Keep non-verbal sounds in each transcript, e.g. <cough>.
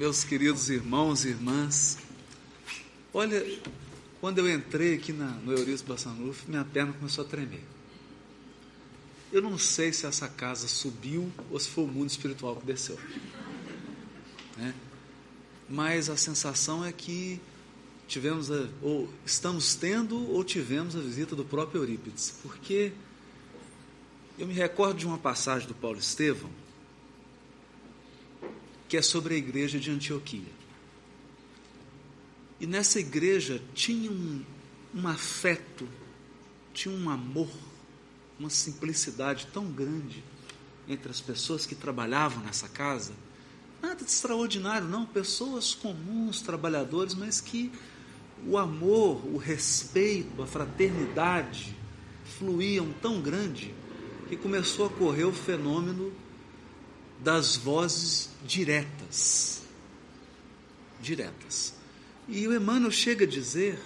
meus queridos irmãos e irmãs. Olha, quando eu entrei aqui na, no Eurício Bassanufo, minha perna começou a tremer. Eu não sei se essa casa subiu ou se foi o mundo espiritual que desceu. Né? Mas a sensação é que tivemos, a, ou estamos tendo, ou tivemos a visita do próprio Eurípides. Porque eu me recordo de uma passagem do Paulo Estevão, que é sobre a igreja de Antioquia. E nessa igreja tinha um, um afeto, tinha um amor, uma simplicidade tão grande entre as pessoas que trabalhavam nessa casa. Nada de extraordinário, não, pessoas comuns, trabalhadores, mas que o amor, o respeito, a fraternidade fluíam tão grande que começou a correr o fenômeno das vozes diretas. Diretas. E o Emmanuel chega a dizer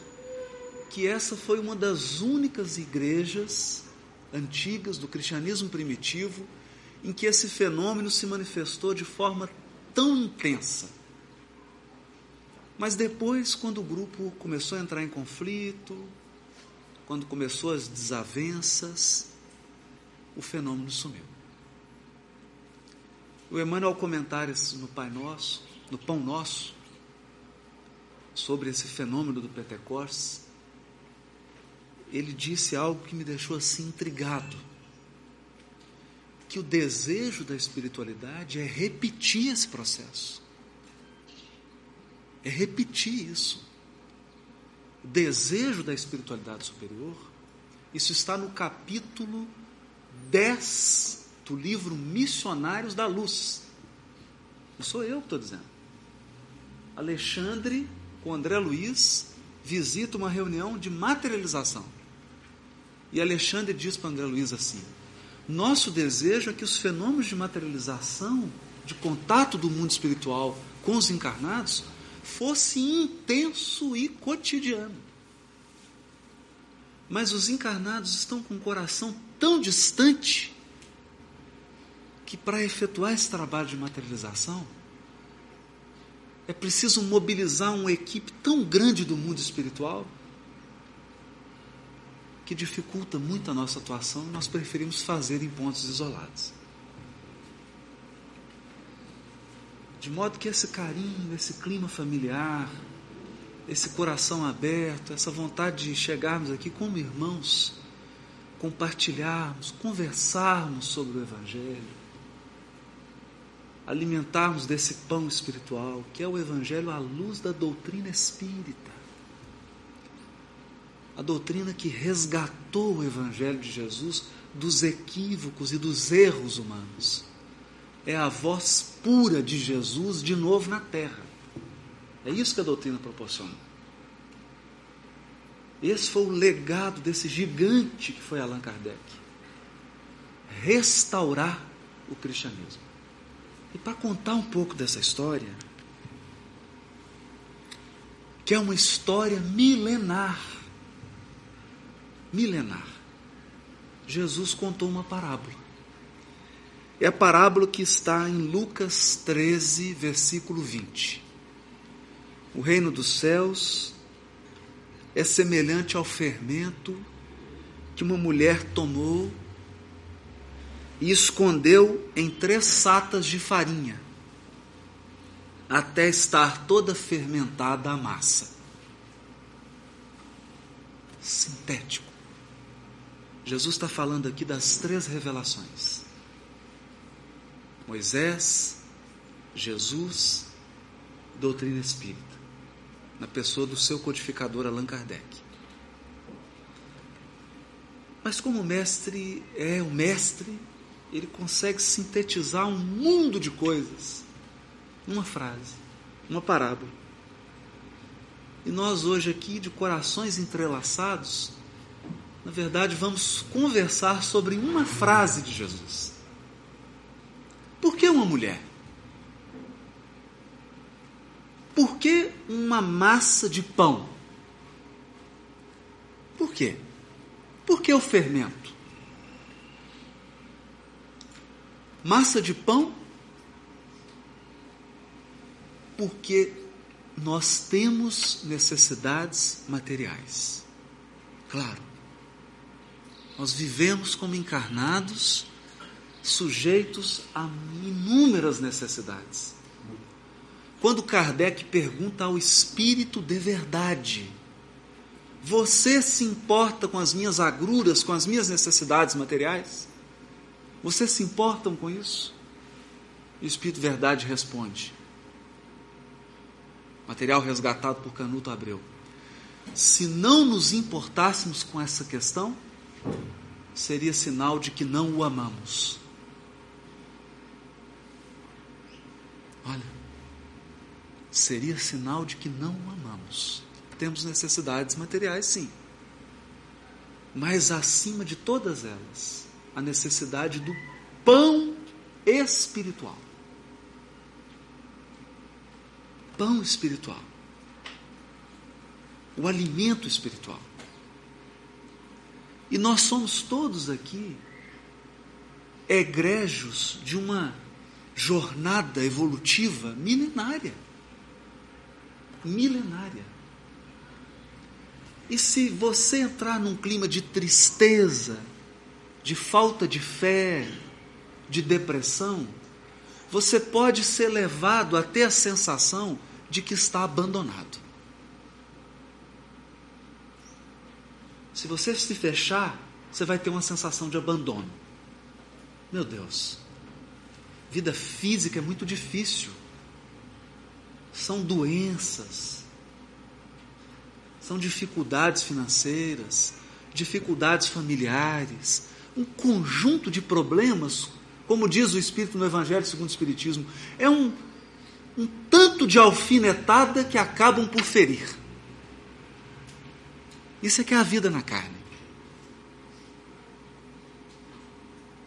que essa foi uma das únicas igrejas antigas do cristianismo primitivo em que esse fenômeno se manifestou de forma tão intensa. Mas depois, quando o grupo começou a entrar em conflito, quando começou as desavenças, o fenômeno sumiu. O Emmanuel, comentar no Pai Nosso, no Pão Nosso, sobre esse fenômeno do Pentecostes, ele disse algo que me deixou assim intrigado. Que o desejo da espiritualidade é repetir esse processo. É repetir isso. O desejo da espiritualidade superior, isso está no capítulo 10 do livro Missionários da Luz. Não sou eu que estou dizendo. Alexandre, com André Luiz, visita uma reunião de materialização. E Alexandre diz para André Luiz assim: Nosso desejo é que os fenômenos de materialização, de contato do mundo espiritual com os encarnados, fosse intenso e cotidiano. Mas os encarnados estão com o coração tão distante que para efetuar esse trabalho de materialização, é preciso mobilizar uma equipe tão grande do mundo espiritual que dificulta muito a nossa atuação e nós preferimos fazer em pontos isolados. De modo que esse carinho, esse clima familiar, esse coração aberto, essa vontade de chegarmos aqui como irmãos, compartilharmos, conversarmos sobre o Evangelho, alimentarmos desse pão espiritual, que é o Evangelho à luz da doutrina espírita. A doutrina que resgatou o Evangelho de Jesus dos equívocos e dos erros humanos. É a voz pura de Jesus de novo na terra. É isso que a doutrina proporciona. Esse foi o legado desse gigante que foi Allan Kardec. Restaurar o cristianismo. E para contar um pouco dessa história, que é uma história milenar, milenar, Jesus contou uma parábola. É a parábola que está em Lucas 13, versículo 20. O reino dos céus é semelhante ao fermento que uma mulher tomou e escondeu em três satas de farinha, até estar toda fermentada a massa. Sintético. Jesus está falando aqui das três revelações: Moisés, Jesus, doutrina espírita, na pessoa do seu codificador Allan Kardec. Mas como o mestre é o mestre ele consegue sintetizar um mundo de coisas numa frase, uma parábola. E nós hoje aqui, de corações entrelaçados, na verdade vamos conversar sobre uma frase de Jesus. Por que uma mulher? Por que uma massa de pão? Por quê? Por que o fermento? Massa de pão porque nós temos necessidades materiais. Claro. Nós vivemos como encarnados, sujeitos a inúmeras necessidades. Quando Kardec pergunta ao espírito de verdade: Você se importa com as minhas agruras, com as minhas necessidades materiais? Vocês se importam com isso? E o espírito de verdade responde: Material resgatado por Canuto Abreu. Se não nos importássemos com essa questão, seria sinal de que não o amamos. Olha, seria sinal de que não o amamos. Temos necessidades materiais, sim. Mas acima de todas elas, a necessidade do pão espiritual. Pão espiritual. O alimento espiritual. E nós somos todos aqui egrégios de uma jornada evolutiva milenária milenária. E se você entrar num clima de tristeza, de falta de fé, de depressão, você pode ser levado a ter a sensação de que está abandonado. Se você se fechar, você vai ter uma sensação de abandono. Meu Deus, vida física é muito difícil são doenças, são dificuldades financeiras, dificuldades familiares, um conjunto de problemas, como diz o Espírito no Evangelho segundo o Espiritismo, é um, um tanto de alfinetada que acabam por ferir. Isso é que é a vida na carne.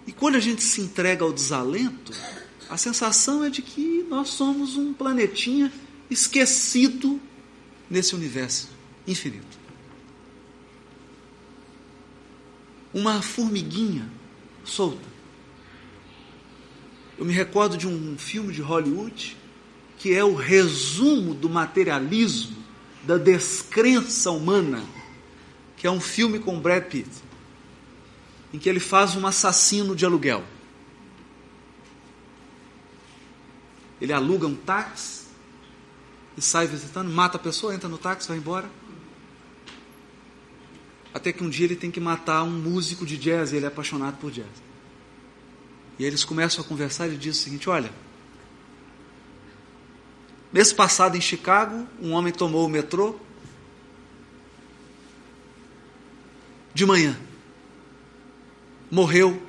E quando a gente se entrega ao desalento, a sensação é de que nós somos um planetinha esquecido nesse universo infinito. Uma formiguinha solta. Eu me recordo de um filme de Hollywood que é o resumo do materialismo, da descrença humana, que é um filme com Brad Pitt, em que ele faz um assassino de aluguel. Ele aluga um táxi e sai visitando, mata a pessoa, entra no táxi, vai embora. Até que um dia ele tem que matar um músico de jazz, e ele é apaixonado por jazz. E eles começam a conversar e ele diz o seguinte: Olha, mês passado em Chicago, um homem tomou o metrô de manhã, morreu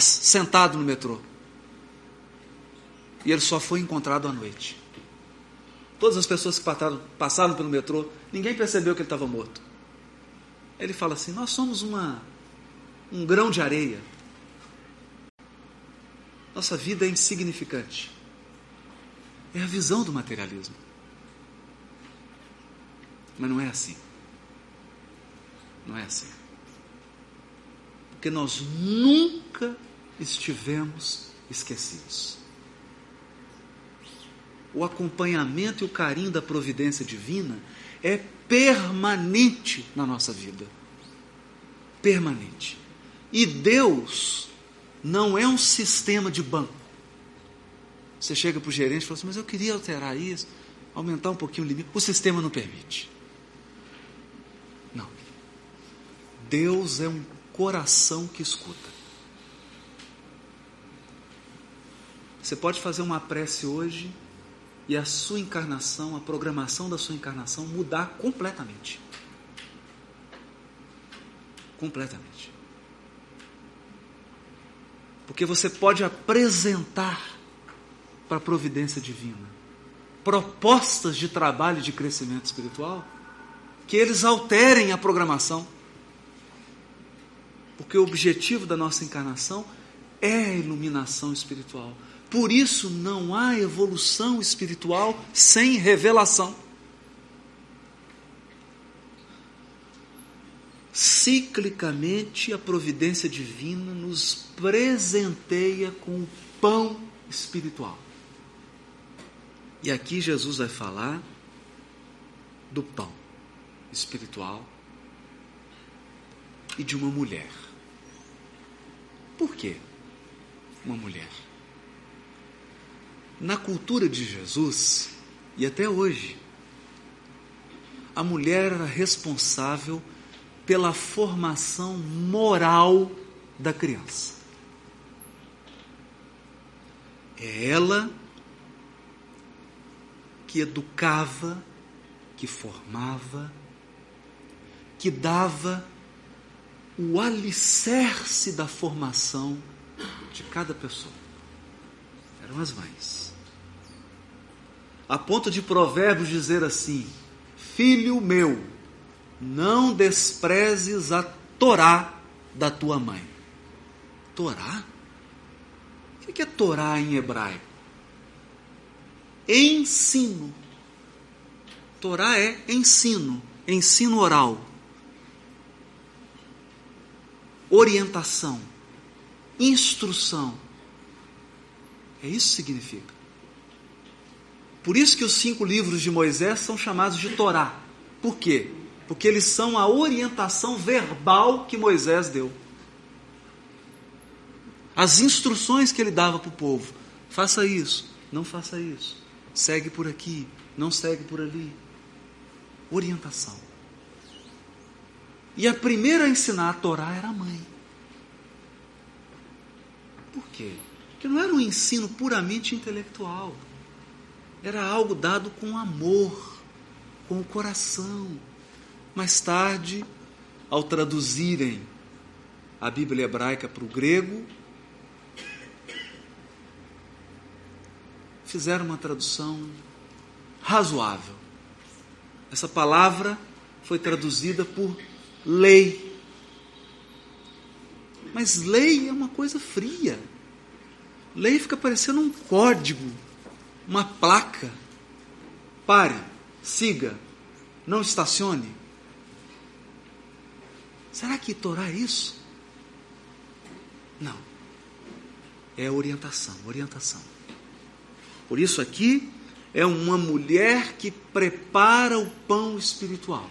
sentado no metrô. E ele só foi encontrado à noite. Todas as pessoas que passaram, passaram pelo metrô, ninguém percebeu que ele estava morto. Ele fala assim: Nós somos uma, um grão de areia. Nossa vida é insignificante. É a visão do materialismo. Mas não é assim. Não é assim. Porque nós nunca estivemos esquecidos o acompanhamento e o carinho da providência divina é permanente na nossa vida. Permanente. E Deus não é um sistema de banco. Você chega para o gerente e fala assim: Mas eu queria alterar isso, aumentar um pouquinho o limite. O sistema não permite. Não. Deus é um coração que escuta. Você pode fazer uma prece hoje e a sua encarnação, a programação da sua encarnação mudar completamente. Completamente. Porque você pode apresentar para a providência divina propostas de trabalho de crescimento espiritual que eles alterem a programação. Porque o objetivo da nossa encarnação é a iluminação espiritual. Por isso não há evolução espiritual sem revelação. Ciclicamente a providência divina nos presenteia com o pão espiritual. E aqui Jesus vai falar do pão espiritual e de uma mulher. Por quê? Uma mulher. Na cultura de Jesus, e até hoje, a mulher era responsável pela formação moral da criança. É ela que educava, que formava, que dava o alicerce da formação de cada pessoa. Eram as mães. A ponto de Provérbios dizer assim: Filho meu, não desprezes a Torá da tua mãe. Torá? O que é Torá em hebraico? Ensino. Torá é ensino, ensino oral. Orientação, instrução. É isso que significa. Por isso que os cinco livros de Moisés são chamados de Torá. Por quê? Porque eles são a orientação verbal que Moisés deu. As instruções que ele dava para o povo. Faça isso, não faça isso. Segue por aqui, não segue por ali. Orientação. E a primeira a ensinar a Torá era a mãe. Por quê? Porque não era um ensino puramente intelectual era algo dado com amor, com o coração. Mais tarde, ao traduzirem a Bíblia hebraica para o grego, fizeram uma tradução razoável. Essa palavra foi traduzida por lei. Mas lei é uma coisa fria. Lei fica parecendo um código uma placa. Pare, siga, não estacione. Será que Torá é isso? Não. É orientação, orientação. Por isso aqui é uma mulher que prepara o pão espiritual.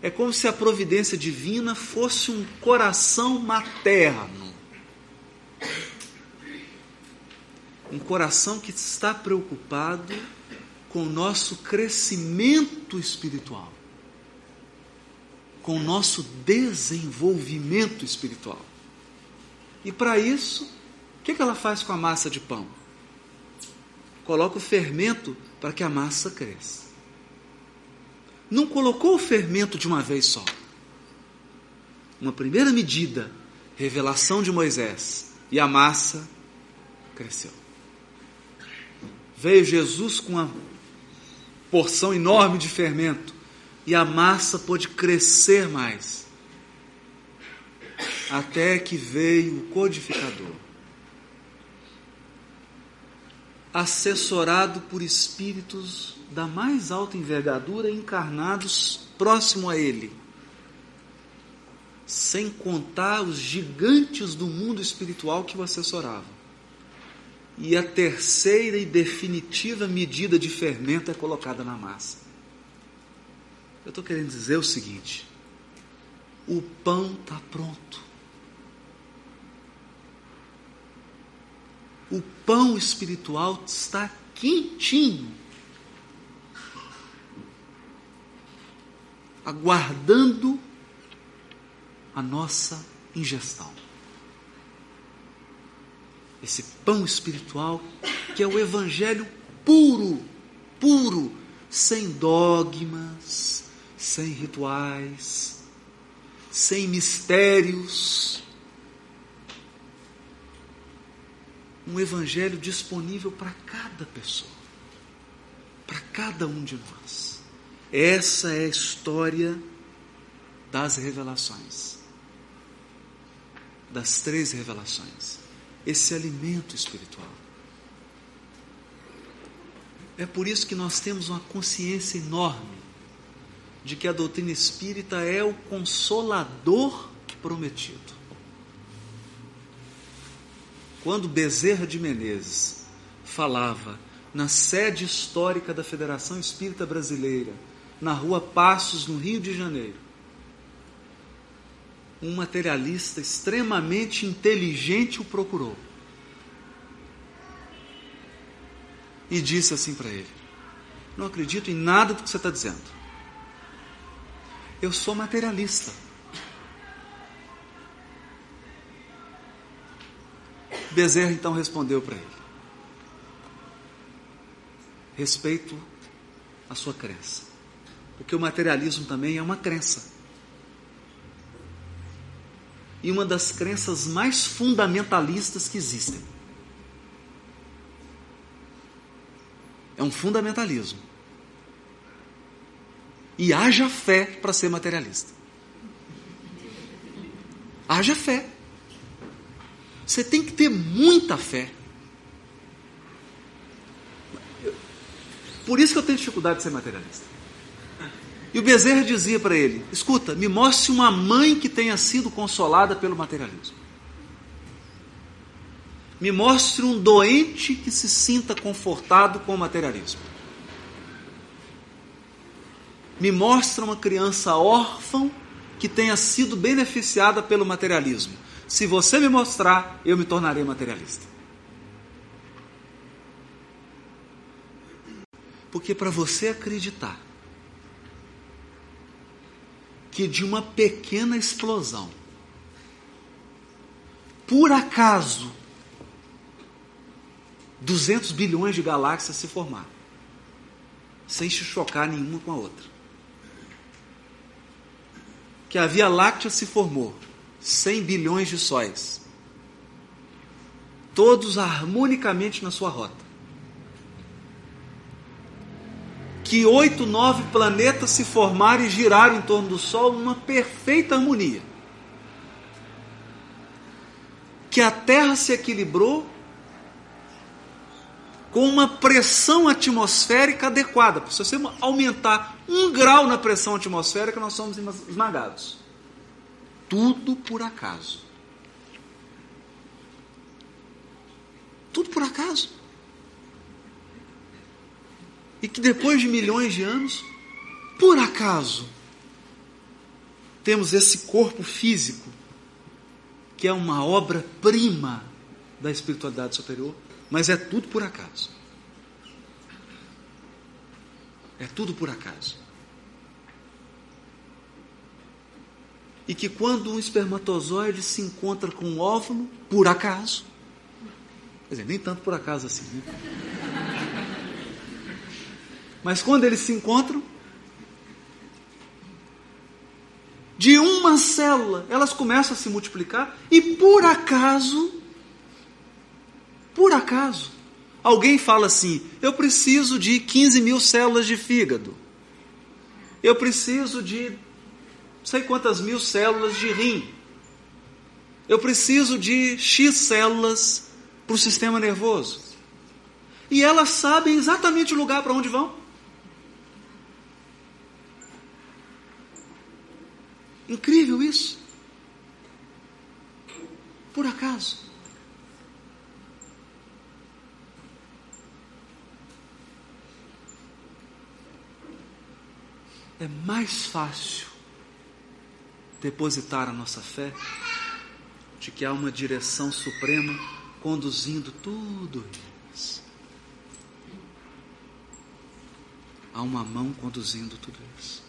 É como se a providência divina fosse um coração materno um coração que está preocupado com o nosso crescimento espiritual, com o nosso desenvolvimento espiritual. E para isso, o que, que ela faz com a massa de pão? Coloca o fermento para que a massa cresça. Não colocou o fermento de uma vez só. Uma primeira medida, revelação de Moisés, e a massa cresceu. Veio Jesus com uma porção enorme de fermento e a massa pôde crescer mais. Até que veio o codificador, assessorado por espíritos da mais alta envergadura encarnados próximo a ele, sem contar os gigantes do mundo espiritual que o assessoravam. E a terceira e definitiva medida de fermento é colocada na massa. Eu estou querendo dizer o seguinte: o pão está pronto. O pão espiritual está quentinho, aguardando a nossa ingestão esse pão espiritual que é o evangelho puro, puro, sem dogmas, sem rituais, sem mistérios. Um evangelho disponível para cada pessoa, para cada um de nós. Essa é a história das revelações, das três revelações esse alimento espiritual. É por isso que nós temos uma consciência enorme de que a doutrina espírita é o consolador prometido. Quando Bezerra de Menezes falava na sede histórica da Federação Espírita Brasileira, na rua Passos, no Rio de Janeiro, um materialista extremamente inteligente o procurou e disse assim para ele: Não acredito em nada do que você está dizendo. Eu sou materialista. Bezerra então respondeu para ele: Respeito a sua crença, porque o materialismo também é uma crença. E uma das crenças mais fundamentalistas que existem. É um fundamentalismo. E haja fé para ser materialista. Haja fé. Você tem que ter muita fé. Por isso que eu tenho dificuldade de ser materialista. E o Bezerra dizia para ele: escuta, me mostre uma mãe que tenha sido consolada pelo materialismo. Me mostre um doente que se sinta confortado com o materialismo. Me mostre uma criança órfã que tenha sido beneficiada pelo materialismo. Se você me mostrar, eu me tornarei materialista. Porque para você acreditar que de uma pequena explosão, por acaso, 200 bilhões de galáxias se formaram, sem se chocar nenhuma com a outra. Que a Via Láctea se formou, 100 bilhões de sóis, todos harmonicamente na sua rota. Que oito, nove planetas se formaram e giraram em torno do Sol numa perfeita harmonia. Que a Terra se equilibrou com uma pressão atmosférica adequada. Se você aumentar um grau na pressão atmosférica, nós somos esmagados. Tudo por acaso. Tudo por acaso. E que depois de milhões de anos, por acaso, temos esse corpo físico, que é uma obra-prima da espiritualidade superior, mas é tudo por acaso. É tudo por acaso. e que quando um espermatozoide se encontra com um óvulo, por acaso, quer dizer, nem tanto por acaso assim, né? Mas quando eles se encontram, de uma célula, elas começam a se multiplicar e por acaso, por acaso, alguém fala assim: eu preciso de 15 mil células de fígado, eu preciso de sei quantas mil células de rim. Eu preciso de X células para o sistema nervoso. E elas sabem exatamente o lugar para onde vão. Incrível isso. Por acaso. É mais fácil depositar a nossa fé de que há uma direção suprema conduzindo tudo isso. Há uma mão conduzindo tudo isso.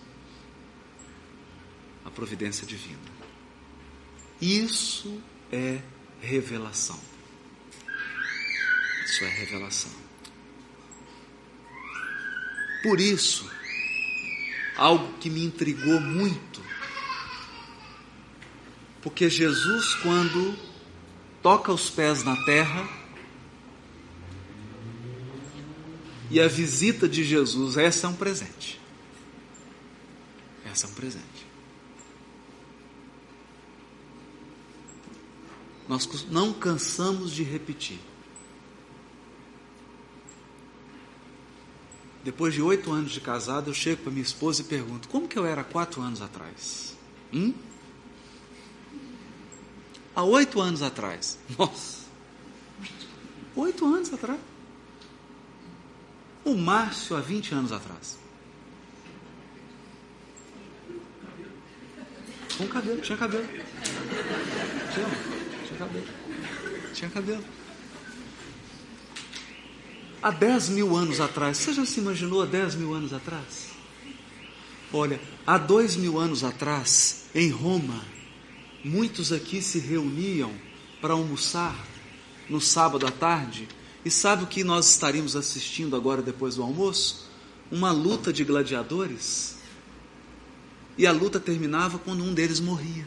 A providência divina. Isso é revelação. Isso é revelação. Por isso, algo que me intrigou muito porque Jesus, quando toca os pés na terra, e a visita de Jesus, essa é um presente. Essa é um presente. Nós não cansamos de repetir. Depois de oito anos de casado, eu chego para minha esposa e pergunto: como que eu era quatro anos atrás? Hum? há oito anos atrás. <laughs> Nossa! Oito anos atrás. O Márcio há 20 anos atrás. Com cabelo, tinha cabelo. Tinha, cabelo. Tinha cabelo. Há 10 mil anos atrás, você já se imaginou há 10 mil anos atrás? Olha, há dois mil anos atrás, em Roma, muitos aqui se reuniam para almoçar no sábado à tarde. E sabe o que nós estaríamos assistindo agora depois do almoço? Uma luta de gladiadores. E a luta terminava quando um deles morria.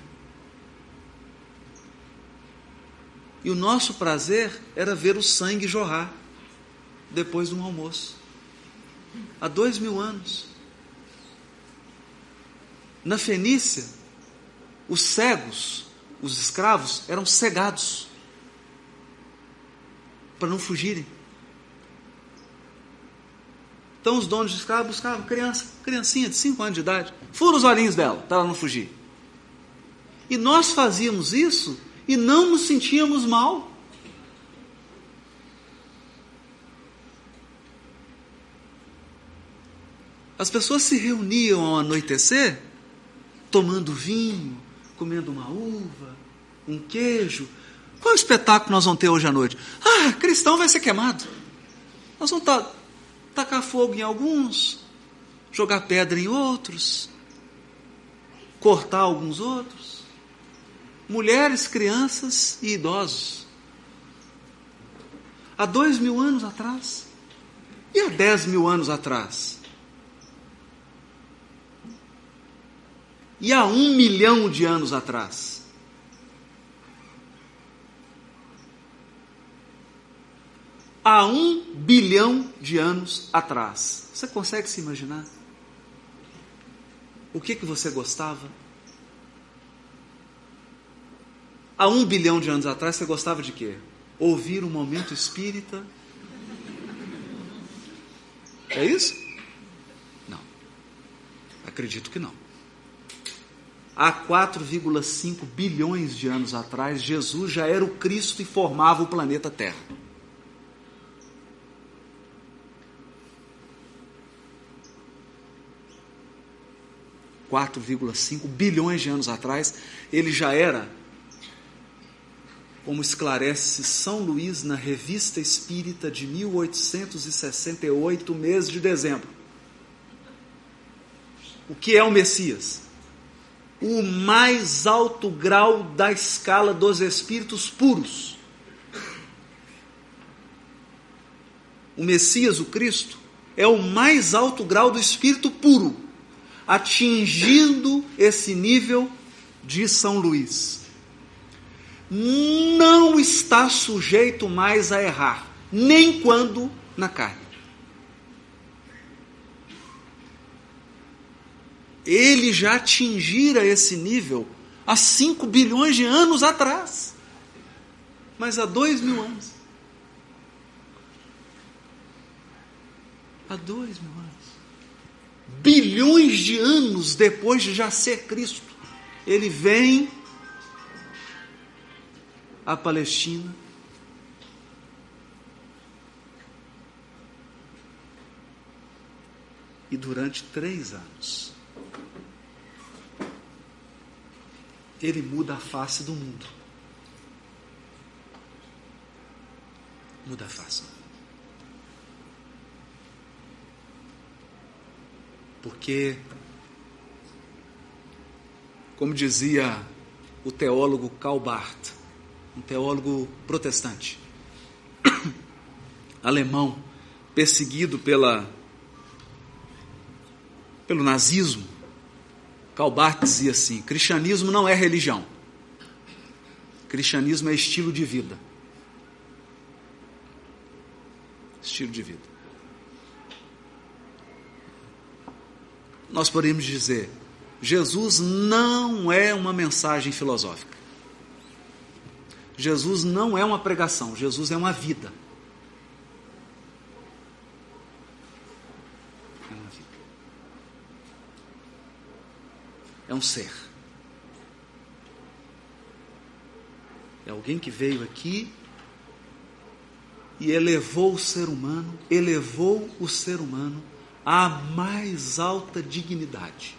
E o nosso prazer era ver o sangue jorrar depois de um almoço. Há dois mil anos. Na Fenícia, os cegos, os escravos, eram cegados para não fugirem. Então os donos de escravos buscavam criança, criancinha de 5 anos de idade, fura os olhinhos dela, para ela não fugir. E nós fazíamos isso e não nos sentíamos mal. As pessoas se reuniam ao anoitecer, tomando vinho, comendo uma uva, um queijo. Qual o espetáculo nós vamos ter hoje à noite? Ah, cristão vai ser queimado. Nós vamos tacar fogo em alguns, jogar pedra em outros, cortar alguns outros. Mulheres, crianças e idosos. Há dois mil anos atrás. E há dez mil anos atrás? e há um milhão de anos atrás. Há um bilhão de anos atrás. Você consegue se imaginar? O que, que você gostava? Há um bilhão de anos atrás você gostava de quê? Ouvir um momento espírita? É isso? Não. Acredito que não. Há 4,5 bilhões de anos atrás, Jesus já era o Cristo e formava o planeta Terra. Quatro bilhões de anos atrás, ele já era, como esclarece São Luís na Revista Espírita de 1868, mês de dezembro. O que é o Messias? o mais alto grau da escala dos espíritos puros. O Messias, o Cristo, é o mais alto grau do espírito puro, atingindo esse nível de São Luís. Não está sujeito mais a errar, nem quando na carne. ele já atingira esse nível há 5 bilhões de anos atrás. Mas há dois mil anos. Há dois mil anos. Bilhões de anos depois de já ser Cristo, ele vem à Palestina. E durante três anos, ele muda a face do mundo. Muda a face. Porque, como dizia o teólogo Karl um teólogo protestante, <coughs> alemão, perseguido pela, pelo nazismo, Calbart dizia assim: cristianismo não é religião. Cristianismo é estilo de vida. Estilo de vida. Nós podemos dizer: Jesus não é uma mensagem filosófica. Jesus não é uma pregação, Jesus é uma vida. é um ser. É alguém que veio aqui e elevou o ser humano, elevou o ser humano à mais alta dignidade.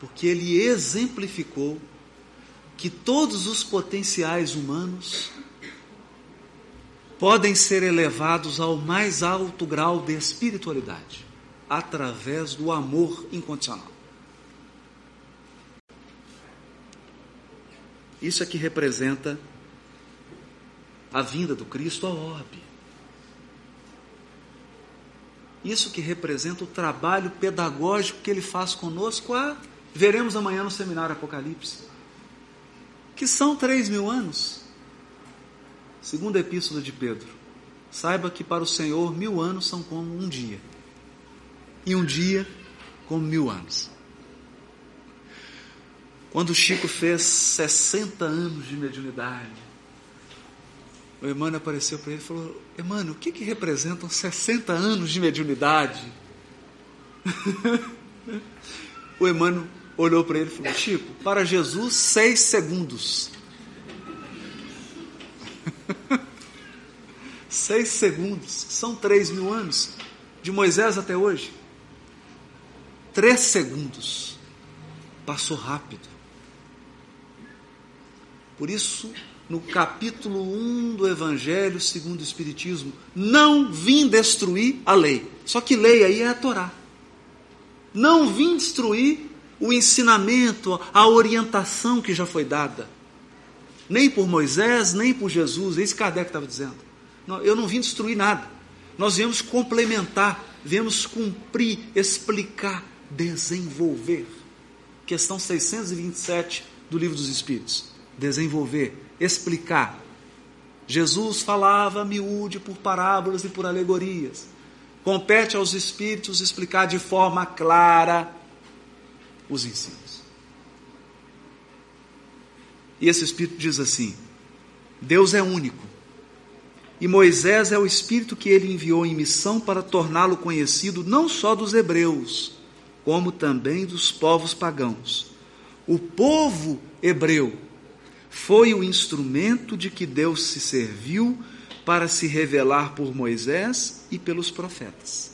Porque ele exemplificou que todos os potenciais humanos podem ser elevados ao mais alto grau de espiritualidade através do amor incondicional. Isso é que representa a vinda do Cristo ao orbe. Isso que representa o trabalho pedagógico que ele faz conosco, a, veremos amanhã no seminário Apocalipse, que são três mil anos. Segunda epístola de Pedro. Saiba que para o Senhor mil anos são como um dia, e um dia como mil anos. Quando Chico fez 60 anos de mediunidade, o Emmanuel apareceu para ele e falou: Emmanuel, o que, que representam 60 anos de mediunidade? <laughs> o Emmanuel olhou para ele e falou: Chico, para Jesus, seis segundos. <laughs> seis segundos, são três mil anos, de Moisés até hoje. Três segundos. Passou rápido. Por isso, no capítulo 1 do Evangelho segundo o Espiritismo, não vim destruir a lei. Só que lei aí é a Torá. Não vim destruir o ensinamento, a orientação que já foi dada. Nem por Moisés, nem por Jesus. É isso que Kardec estava dizendo. Eu não vim destruir nada. Nós viemos complementar, viemos cumprir, explicar, desenvolver. Questão 627 do Livro dos Espíritos. Desenvolver, explicar. Jesus falava miúde por parábolas e por alegorias. Compete aos espíritos explicar de forma clara os ensinos. E esse espírito diz assim: Deus é único. E Moisés é o espírito que ele enviou em missão para torná-lo conhecido não só dos hebreus, como também dos povos pagãos. O povo hebreu foi o instrumento de que Deus se serviu para se revelar por Moisés e pelos profetas.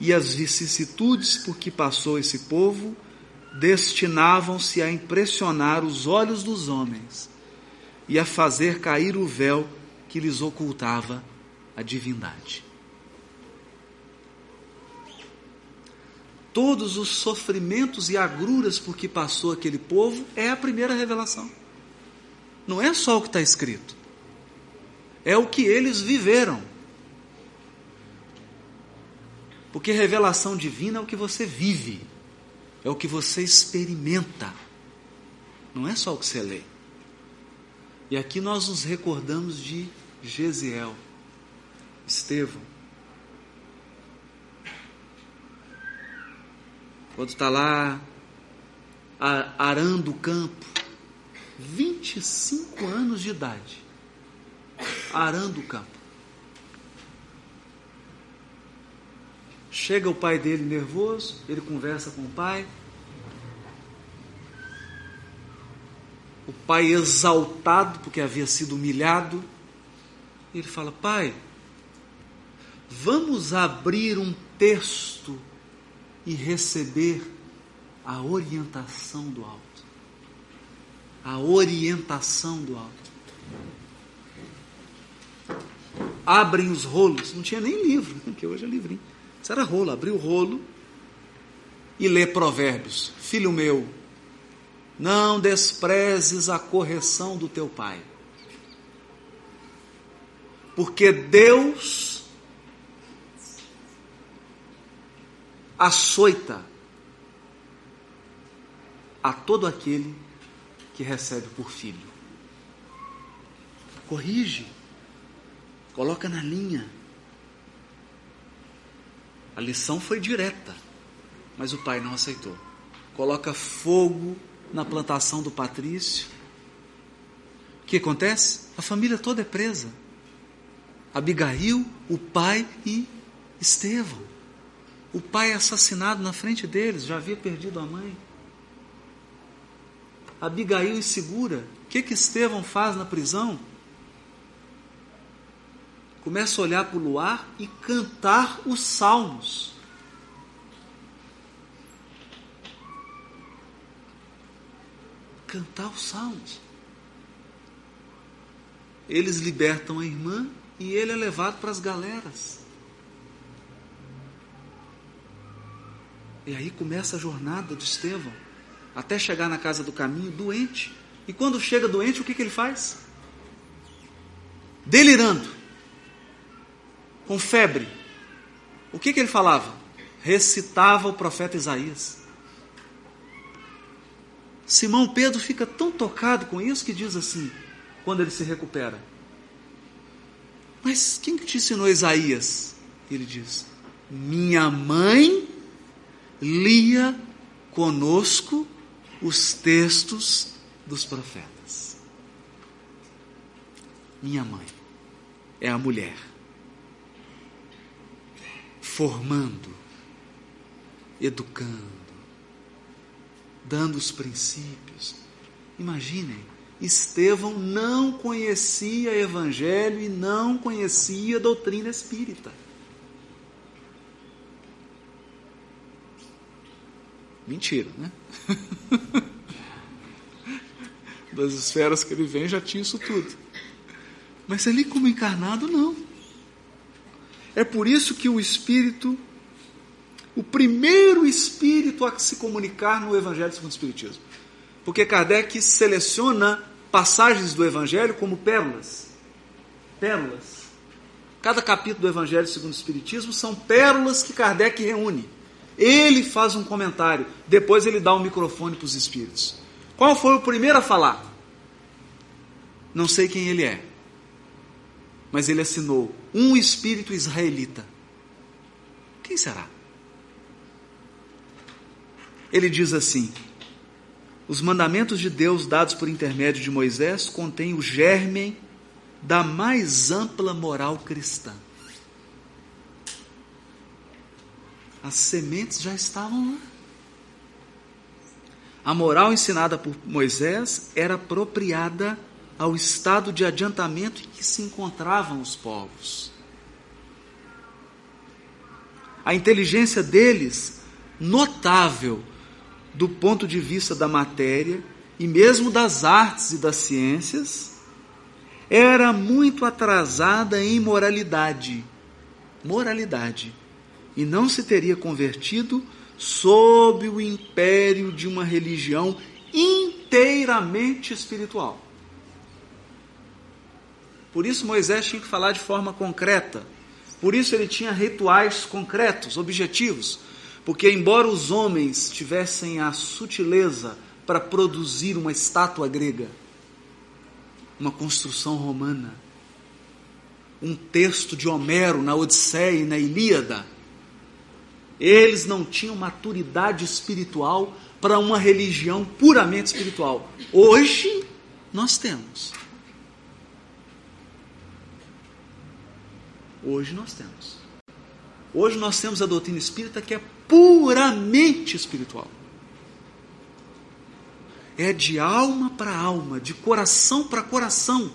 E as vicissitudes por que passou esse povo destinavam-se a impressionar os olhos dos homens e a fazer cair o véu que lhes ocultava a divindade. todos os sofrimentos e agruras por que passou aquele povo é a primeira revelação. Não é só o que está escrito, é o que eles viveram. Porque revelação divina é o que você vive, é o que você experimenta, não é só o que você lê. E aqui nós nos recordamos de Gesiel, Estevão, quando está lá arando o campo, 25 anos de idade, arando o campo. Chega o pai dele nervoso, ele conversa com o pai. O pai exaltado porque havia sido humilhado. Ele fala: Pai, vamos abrir um texto e receber a orientação do alto. A orientação do alto. Abrem os rolos, não tinha nem livro, que hoje é livrinho. Isso era rolo, abriu o rolo e lê Provérbios. Filho meu, não desprezes a correção do teu pai. Porque Deus açoita a todo aquele que recebe por filho. Corrige, coloca na linha. A lição foi direta, mas o pai não aceitou. Coloca fogo na plantação do Patrício. O que acontece? A família toda é presa. Abigail, o pai e Estevão. O pai é assassinado na frente deles, já havia perdido a mãe. Abigail insegura. O que, que Estevão faz na prisão? Começa a olhar para o luar e cantar os salmos. Cantar os salmos. Eles libertam a irmã e ele é levado para as galeras. E aí começa a jornada de Estevão, até chegar na casa do caminho, doente. E quando chega doente, o que, que ele faz? Delirando, com febre. O que, que ele falava? Recitava o profeta Isaías. Simão Pedro fica tão tocado com isso que diz assim: quando ele se recupera. Mas quem que te ensinou Isaías? Ele diz: Minha mãe lia conosco os textos dos profetas. Minha mãe é a mulher formando, educando, dando os princípios. Imaginem, Estevão não conhecia evangelho e não conhecia doutrina espírita. Mentira, né? <laughs> Das esferas que ele vem já tinha isso tudo. Mas ali como encarnado, não. É por isso que o Espírito, o primeiro Espírito a se comunicar no Evangelho segundo o Espiritismo. Porque Kardec seleciona passagens do Evangelho como pérolas. Pérolas. Cada capítulo do Evangelho segundo o Espiritismo são pérolas que Kardec reúne. Ele faz um comentário, depois ele dá o um microfone para os espíritos. Qual foi o primeiro a falar? Não sei quem ele é, mas ele assinou um espírito israelita. Quem será? Ele diz assim: os mandamentos de Deus dados por intermédio de Moisés contêm o germe da mais ampla moral cristã. As sementes já estavam lá. A moral ensinada por Moisés era apropriada ao estado de adiantamento em que se encontravam os povos. A inteligência deles, notável do ponto de vista da matéria e mesmo das artes e das ciências, era muito atrasada em moralidade. Moralidade e não se teria convertido sob o império de uma religião inteiramente espiritual. Por isso Moisés tinha que falar de forma concreta. Por isso ele tinha rituais concretos, objetivos. Porque, embora os homens tivessem a sutileza para produzir uma estátua grega, uma construção romana, um texto de Homero na Odisseia e na Ilíada, eles não tinham maturidade espiritual para uma religião puramente espiritual. Hoje nós temos. Hoje nós temos. Hoje nós temos a doutrina espírita que é puramente espiritual. É de alma para alma, de coração para coração.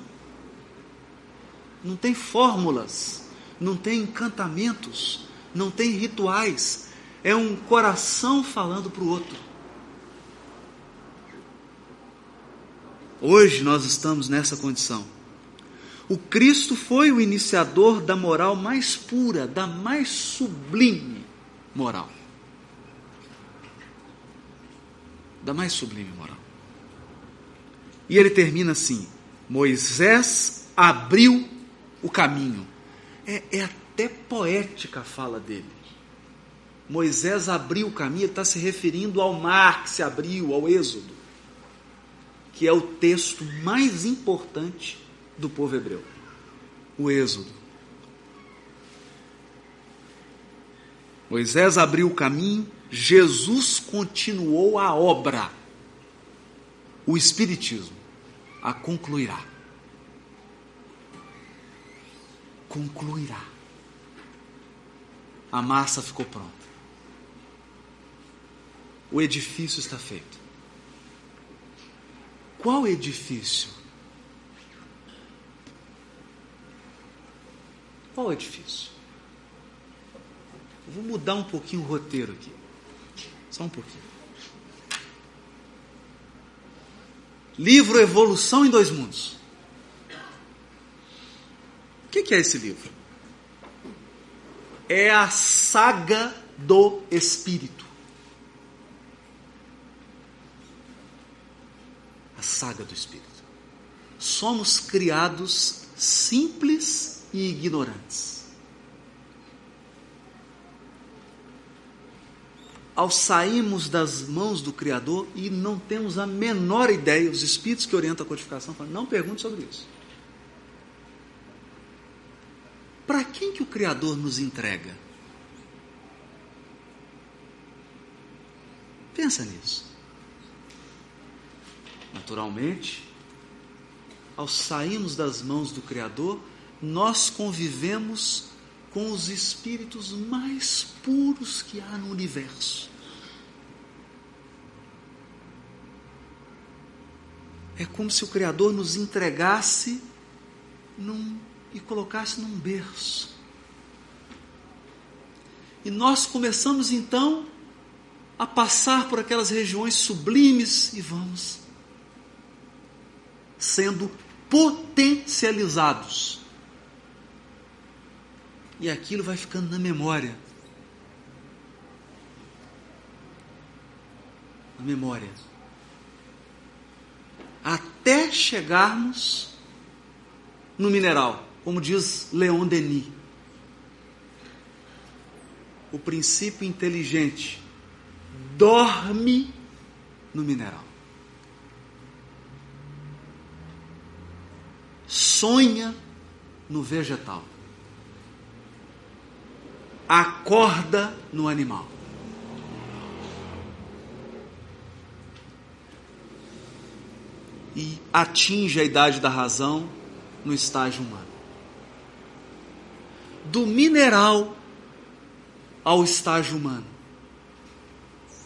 Não tem fórmulas, não tem encantamentos, não tem rituais, é um coração falando para o outro. Hoje nós estamos nessa condição. O Cristo foi o iniciador da moral mais pura, da mais sublime moral. Da mais sublime moral. E ele termina assim: Moisés abriu o caminho. É, é até poética a fala dele. Moisés abriu o caminho, está se referindo ao mar que se abriu, ao Êxodo, que é o texto mais importante do povo hebreu. O Êxodo. Moisés abriu o caminho, Jesus continuou a obra. O Espiritismo a concluirá. Concluirá a massa ficou pronta. O edifício está feito. Qual edifício? Qual edifício? Eu vou mudar um pouquinho o roteiro aqui. Só um pouquinho. Livro Evolução em Dois Mundos. O que é esse livro? É a saga do Espírito. A saga do Espírito. Somos criados simples e ignorantes. Ao sairmos das mãos do Criador e não temos a menor ideia, os espíritos que orientam a codificação falam, não pergunte sobre isso. Para quem que o Criador nos entrega? Pensa nisso. Naturalmente, ao sairmos das mãos do Criador, nós convivemos com os espíritos mais puros que há no universo. É como se o Criador nos entregasse num, e colocasse num berço. E nós começamos então a passar por aquelas regiões sublimes e vamos sendo potencializados. E aquilo vai ficando na memória. Na memória. Até chegarmos no mineral, como diz Leon Denis. O princípio inteligente dorme no mineral. Sonha no vegetal. Acorda no animal. E atinge a idade da razão no estágio humano. Do mineral ao estágio humano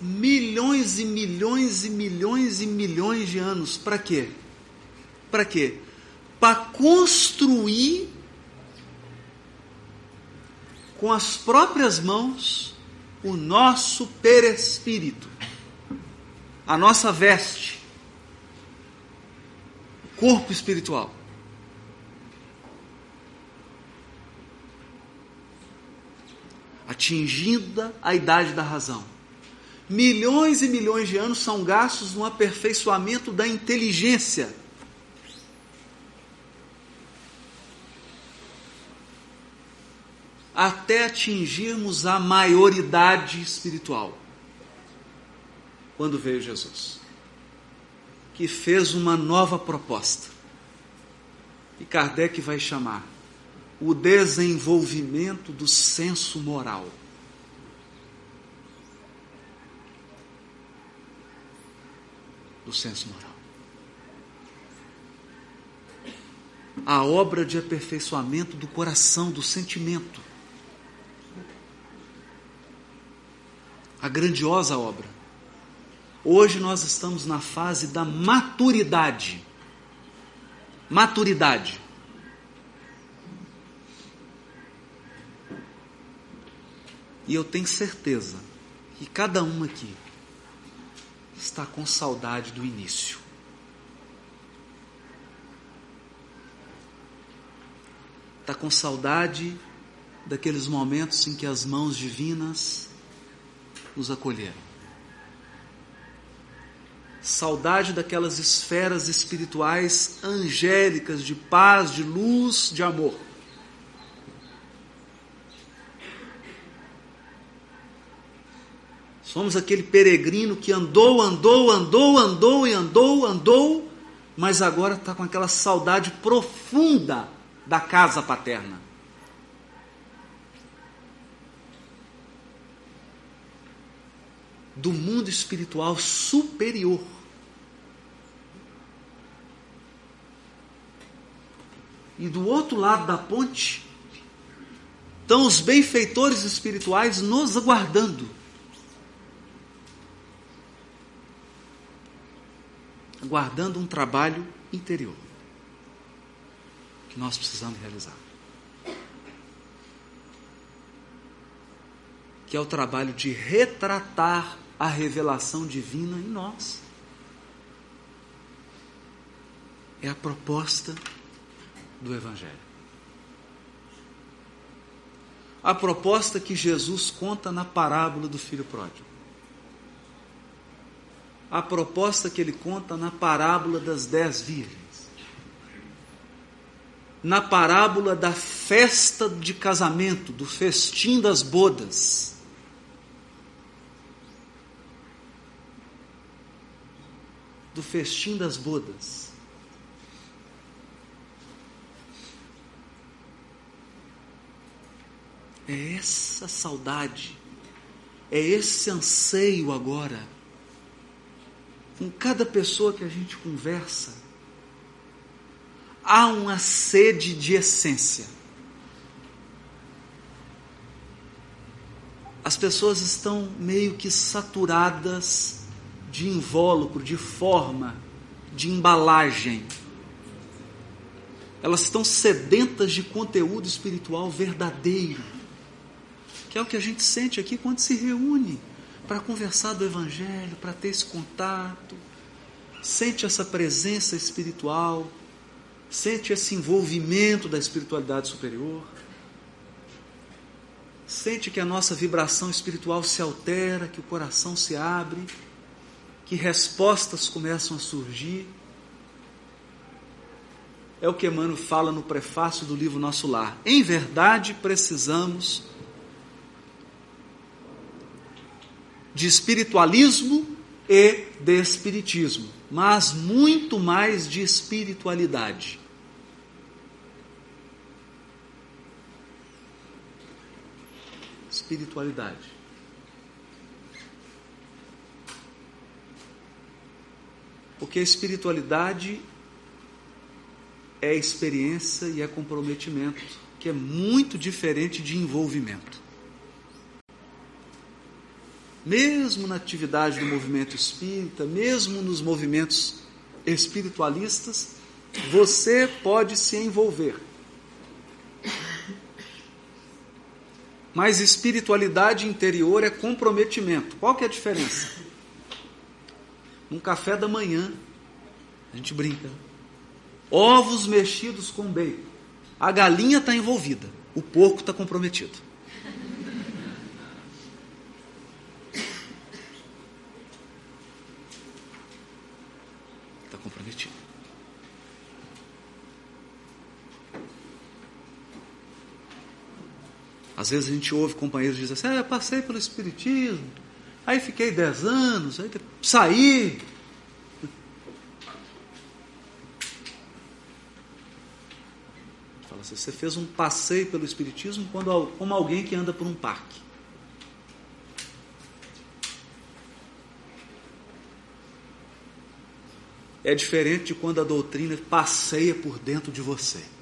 milhões e milhões e milhões e milhões de anos. Para quê? Para quê? Para construir com as próprias mãos o nosso perespírito, a nossa veste, o corpo espiritual. Atingida a idade da razão Milhões e milhões de anos são gastos no aperfeiçoamento da inteligência. Até atingirmos a maioridade espiritual. Quando veio Jesus, que fez uma nova proposta. E Kardec vai chamar o desenvolvimento do senso moral. do senso moral. A obra de aperfeiçoamento do coração, do sentimento. A grandiosa obra. Hoje nós estamos na fase da maturidade. Maturidade. E eu tenho certeza que cada um aqui está com saudade do início. Está com saudade daqueles momentos em que as mãos divinas nos acolheram. Saudade daquelas esferas espirituais angélicas de paz, de luz, de amor. Somos aquele peregrino que andou, andou, andou, andou e andou, andou, mas agora está com aquela saudade profunda da casa paterna. Do mundo espiritual superior. E do outro lado da ponte estão os benfeitores espirituais nos aguardando guardando um trabalho interior que nós precisamos realizar. Que é o trabalho de retratar a revelação divina em nós. É a proposta do Evangelho. A proposta que Jesus conta na parábola do filho pródigo. A proposta que ele conta na parábola das dez virgens. Na parábola da festa de casamento, do festim das bodas. Do festim das bodas. É essa saudade, é esse anseio agora. Com cada pessoa que a gente conversa, há uma sede de essência. As pessoas estão meio que saturadas de invólucro, de forma, de embalagem. Elas estão sedentas de conteúdo espiritual verdadeiro que é o que a gente sente aqui quando se reúne para conversar do Evangelho, para ter esse contato, sente essa presença espiritual, sente esse envolvimento da espiritualidade superior, sente que a nossa vibração espiritual se altera, que o coração se abre, que respostas começam a surgir. É o que Emmanuel fala no prefácio do livro Nosso Lar. Em verdade, precisamos de espiritualismo e de espiritismo, mas muito mais de espiritualidade. Espiritualidade. Porque a espiritualidade é experiência e é comprometimento, que é muito diferente de envolvimento mesmo na atividade do movimento espírita, mesmo nos movimentos espiritualistas, você pode se envolver. Mas espiritualidade interior é comprometimento. Qual que é a diferença? Um café da manhã, a gente brinca. Ovos mexidos com bacon. A galinha está envolvida, o porco está comprometido. Às vezes a gente ouve companheiros dizer assim, ah, eu passei pelo Espiritismo, aí fiquei dez anos, aí saí. Fala assim, você fez um passeio pelo Espiritismo quando, como alguém que anda por um parque. É diferente de quando a doutrina passeia por dentro de você.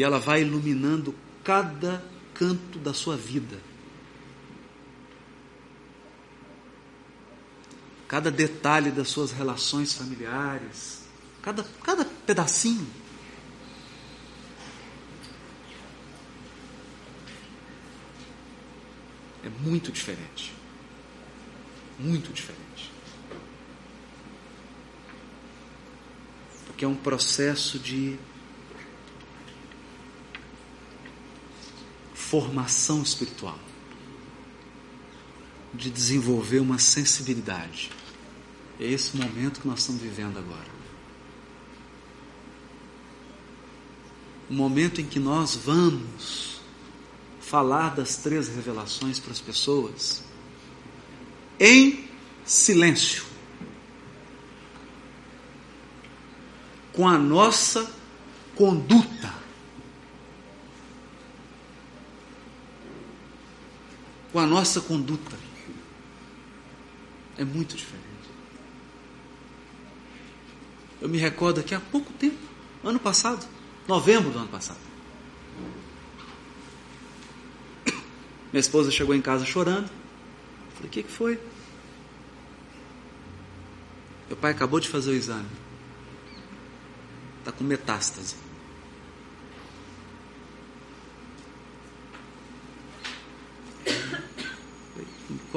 E ela vai iluminando cada canto da sua vida. Cada detalhe das suas relações familiares, cada, cada pedacinho. É muito diferente. Muito diferente. Porque é um processo de formação espiritual, de desenvolver uma sensibilidade. É esse momento que nós estamos vivendo agora. O momento em que nós vamos falar das três revelações para as pessoas em silêncio, com a nossa conduta com a nossa conduta. É muito diferente. Eu me recordo que há pouco tempo, ano passado, novembro do ano passado. Minha esposa chegou em casa chorando. Falei, o que, que foi? Meu pai acabou de fazer o exame. Está com metástase.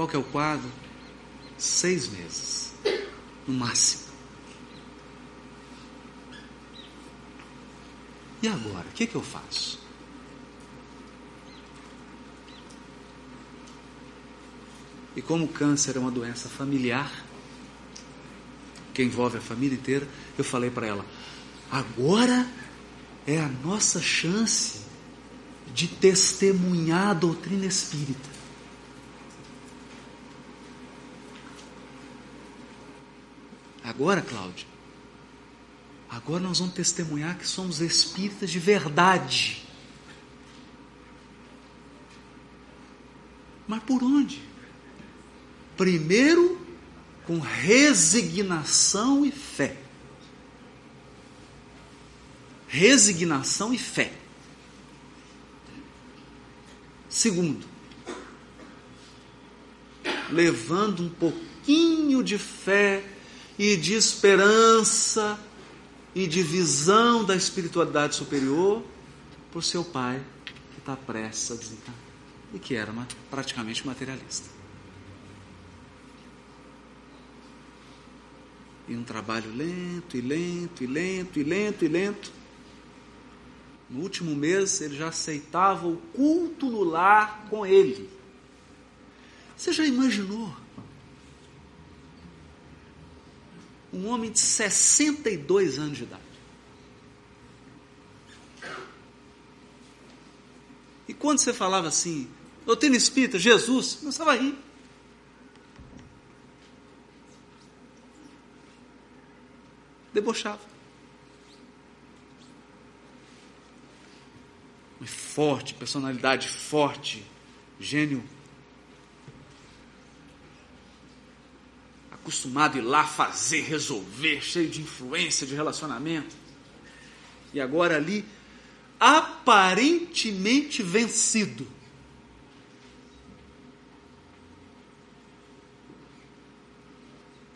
Qual que é o quadro? Seis meses, no máximo. E agora? O que, que eu faço? E como o câncer é uma doença familiar, que envolve a família inteira, eu falei para ela: agora é a nossa chance de testemunhar a doutrina espírita. Agora, Cláudia, agora nós vamos testemunhar que somos espíritas de verdade. Mas por onde? Primeiro, com resignação e fé. Resignação e fé. Segundo, levando um pouquinho de fé e de esperança e de visão da espiritualidade superior o seu pai que está prestes a desencarnar e que era uma, praticamente materialista. E um trabalho lento e lento e lento e lento e lento. No último mês ele já aceitava o culto no lar com ele. Você já imaginou? Um homem de 62 anos de idade. E quando você falava assim, doutrina espírita, Jesus, começava a rir. Debochava. forte, personalidade forte, gênio acostumado a ir lá fazer, resolver, cheio de influência, de relacionamento. E agora ali, aparentemente vencido.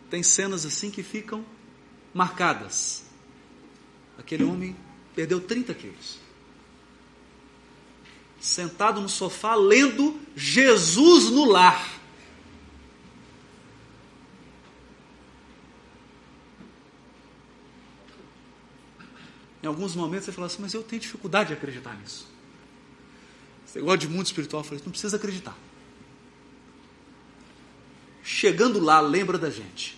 Tem cenas assim que ficam marcadas. Aquele homem perdeu 30 quilos. Sentado no sofá, lendo Jesus no lar. Em alguns momentos você fala assim, mas eu tenho dificuldade de acreditar nisso. Você gosta de mundo espiritual, eu falei, não precisa acreditar. Chegando lá, lembra da gente.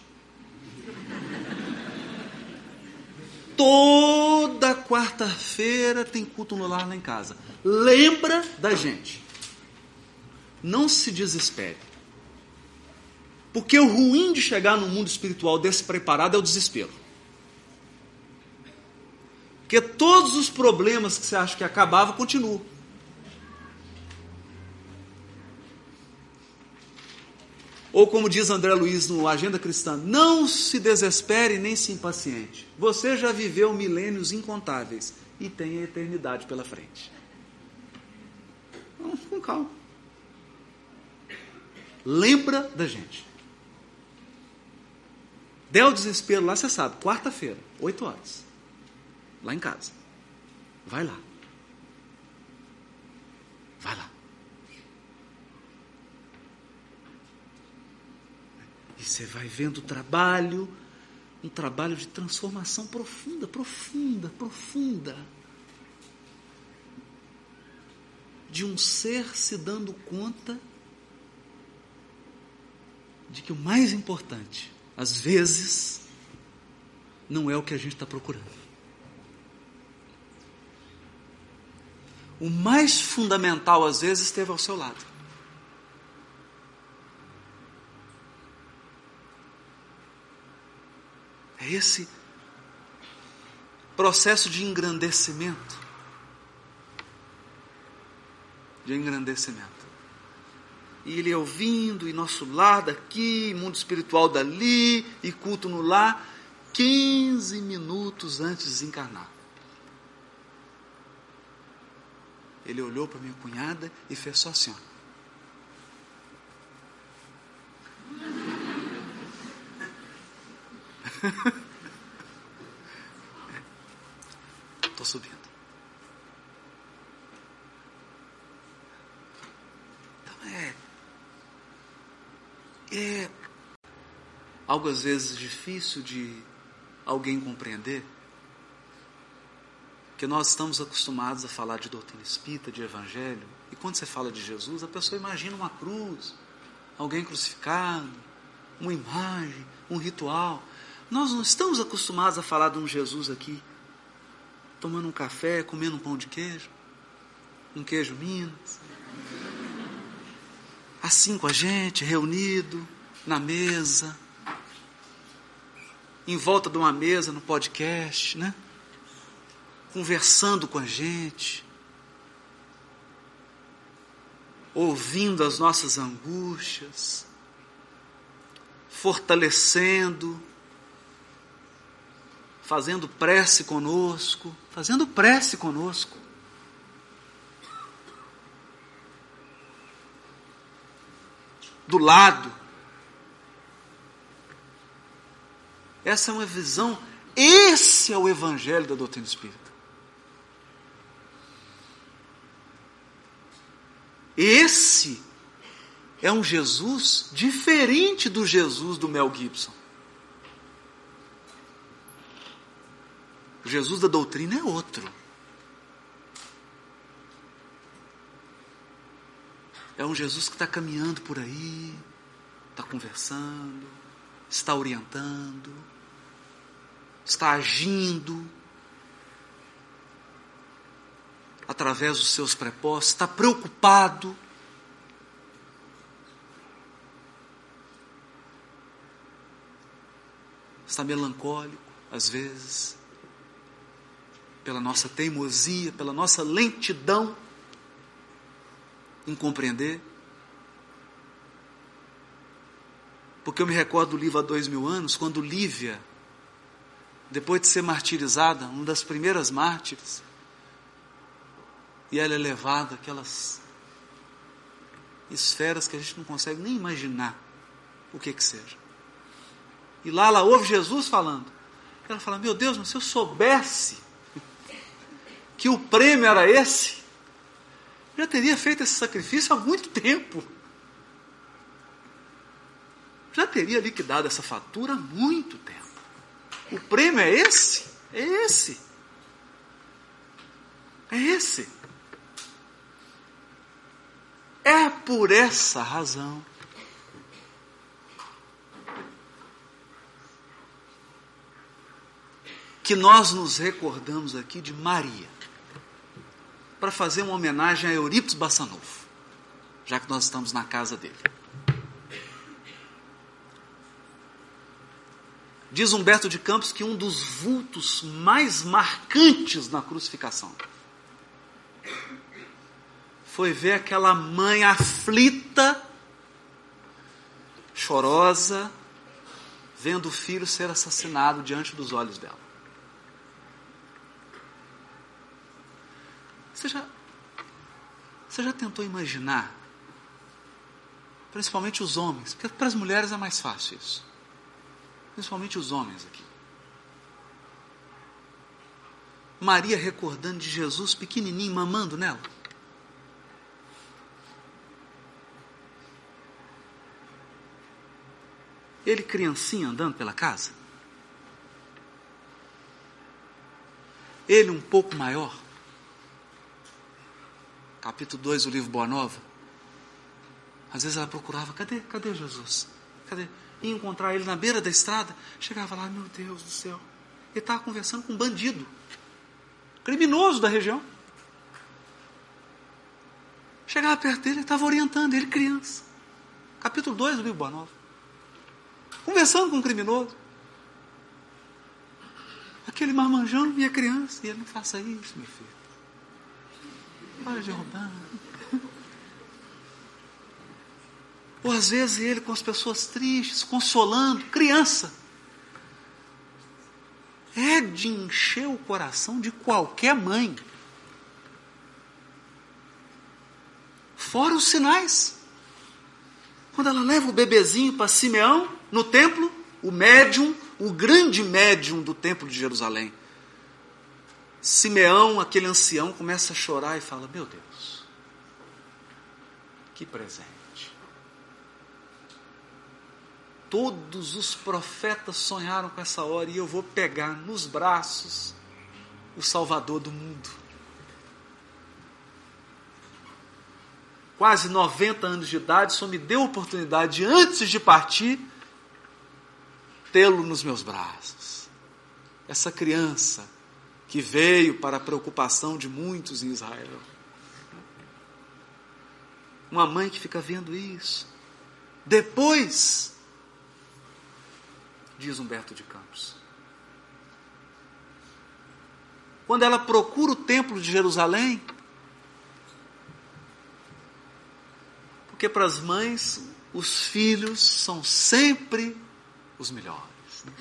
Toda quarta-feira tem culto no lar lá em casa. Lembra da gente. Não se desespere. Porque o ruim de chegar no mundo espiritual despreparado é o desespero. Porque todos os problemas que você acha que acabavam continuam. Ou como diz André Luiz no Agenda Cristã, não se desespere nem se impaciente. Você já viveu milênios incontáveis e tem a eternidade pela frente. Vamos com calma. Lembra da gente. Deu o desespero lá, você sabe, quarta-feira, 8 horas lá em casa. Vai lá. Vai lá. E você vai vendo o trabalho, um trabalho de transformação profunda, profunda, profunda. De um ser se dando conta de que o mais importante, às vezes, não é o que a gente está procurando. O mais fundamental às vezes esteve ao seu lado. É esse processo de engrandecimento. De engrandecimento. E ele ouvindo, e nosso lar daqui, mundo espiritual dali, e culto no lar, 15 minutos antes de desencarnar. ele olhou para minha cunhada e fez só assim. Ó. <laughs> Estou subindo. Então é. É algo às vezes difícil de alguém compreender que nós estamos acostumados a falar de doutrina espírita, de evangelho, e quando você fala de Jesus, a pessoa imagina uma cruz, alguém crucificado, uma imagem, um ritual. Nós não estamos acostumados a falar de um Jesus aqui, tomando um café, comendo um pão de queijo, um queijo Minas, assim com a gente, reunido, na mesa, em volta de uma mesa no podcast, né? Conversando com a gente, ouvindo as nossas angústias, fortalecendo, fazendo prece conosco, fazendo prece conosco. Do lado. Essa é uma visão, esse é o evangelho da doutrina espírita. Esse é um Jesus diferente do Jesus do Mel Gibson. O Jesus da doutrina é outro. É um Jesus que está caminhando por aí, está conversando, está orientando, está agindo através dos seus prepostos, está preocupado. Está melancólico, às vezes, pela nossa teimosia, pela nossa lentidão em compreender. Porque eu me recordo do livro há dois mil anos, quando Lívia, depois de ser martirizada, uma das primeiras mártires, e ela é levada àquelas esferas que a gente não consegue nem imaginar o que que seja. E lá ela ouve Jesus falando. Ela fala: Meu Deus, mas se eu soubesse que o prêmio era esse, eu já teria feito esse sacrifício há muito tempo. Já teria liquidado essa fatura há muito tempo. O prêmio é esse? É esse. É esse. É por essa razão. Que nós nos recordamos aqui de Maria, para fazer uma homenagem a Eurípides Bassanufo, já que nós estamos na casa dele. Diz Humberto de Campos que um dos vultos mais marcantes na crucificação foi ver aquela mãe aflita, chorosa, vendo o filho ser assassinado diante dos olhos dela. Você já, você já tentou imaginar, principalmente os homens, porque para as mulheres é mais fácil isso, principalmente os homens aqui. Maria recordando de Jesus pequenininho, mamando nela. Ele, criancinha, andando pela casa. Ele, um pouco maior. Capítulo 2 do livro Boa Nova. Às vezes ela procurava: cadê, cadê Jesus? Cadê? Ia encontrar ele na beira da estrada. Chegava lá: meu Deus do céu. Ele estava conversando com um bandido, criminoso da região. Chegava perto dele, ele estava orientando ele, criança. Capítulo 2 do livro Boa Nova conversando com um criminoso. Aquele marmanjão e a criança, e ele não faça isso, meu filho. Para de roubar. Ou às vezes ele com as pessoas tristes, consolando, criança. É de encher o coração de qualquer mãe. Fora os sinais. Quando ela leva o bebezinho para Simeão, no templo, o médium, o grande médium do templo de Jerusalém. Simeão, aquele ancião, começa a chorar e fala: Meu Deus, que presente. Todos os profetas sonharam com essa hora e eu vou pegar nos braços o Salvador do mundo. Quase 90 anos de idade, só me deu a oportunidade, antes de partir, tê-lo nos meus braços. Essa criança que veio para a preocupação de muitos em Israel. Uma mãe que fica vendo isso. Depois, diz Humberto de Campos, quando ela procura o templo de Jerusalém, porque para as mães os filhos são sempre os melhores. Né?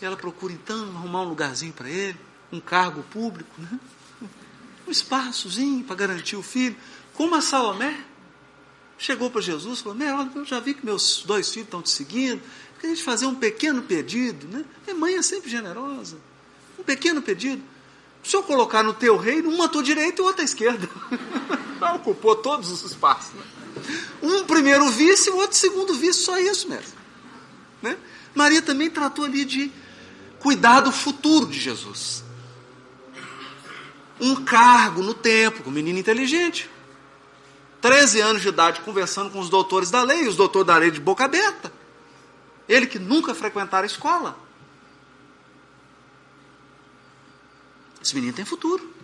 E ela procura então arrumar um lugarzinho para ele, um cargo público, né? um espaçozinho para garantir o filho. Como a Salomé chegou para Jesus e falou: Meu, eu já vi que meus dois filhos estão te seguindo, queria gente fazer um pequeno pedido. Né? E mãe é sempre generosa. Um pequeno pedido. Se eu colocar no teu reino, uma à tua direita e outra à esquerda. <laughs> Ela ocupou todos os espaços. Né? Um primeiro vice e o outro segundo vice, só isso mesmo. Né? Maria também tratou ali de cuidar do futuro de Jesus. Um cargo no templo, um menino inteligente. 13 anos de idade conversando com os doutores da lei, os doutores da lei de boca aberta. Ele que nunca frequentara a escola. Esse menino tem futuro.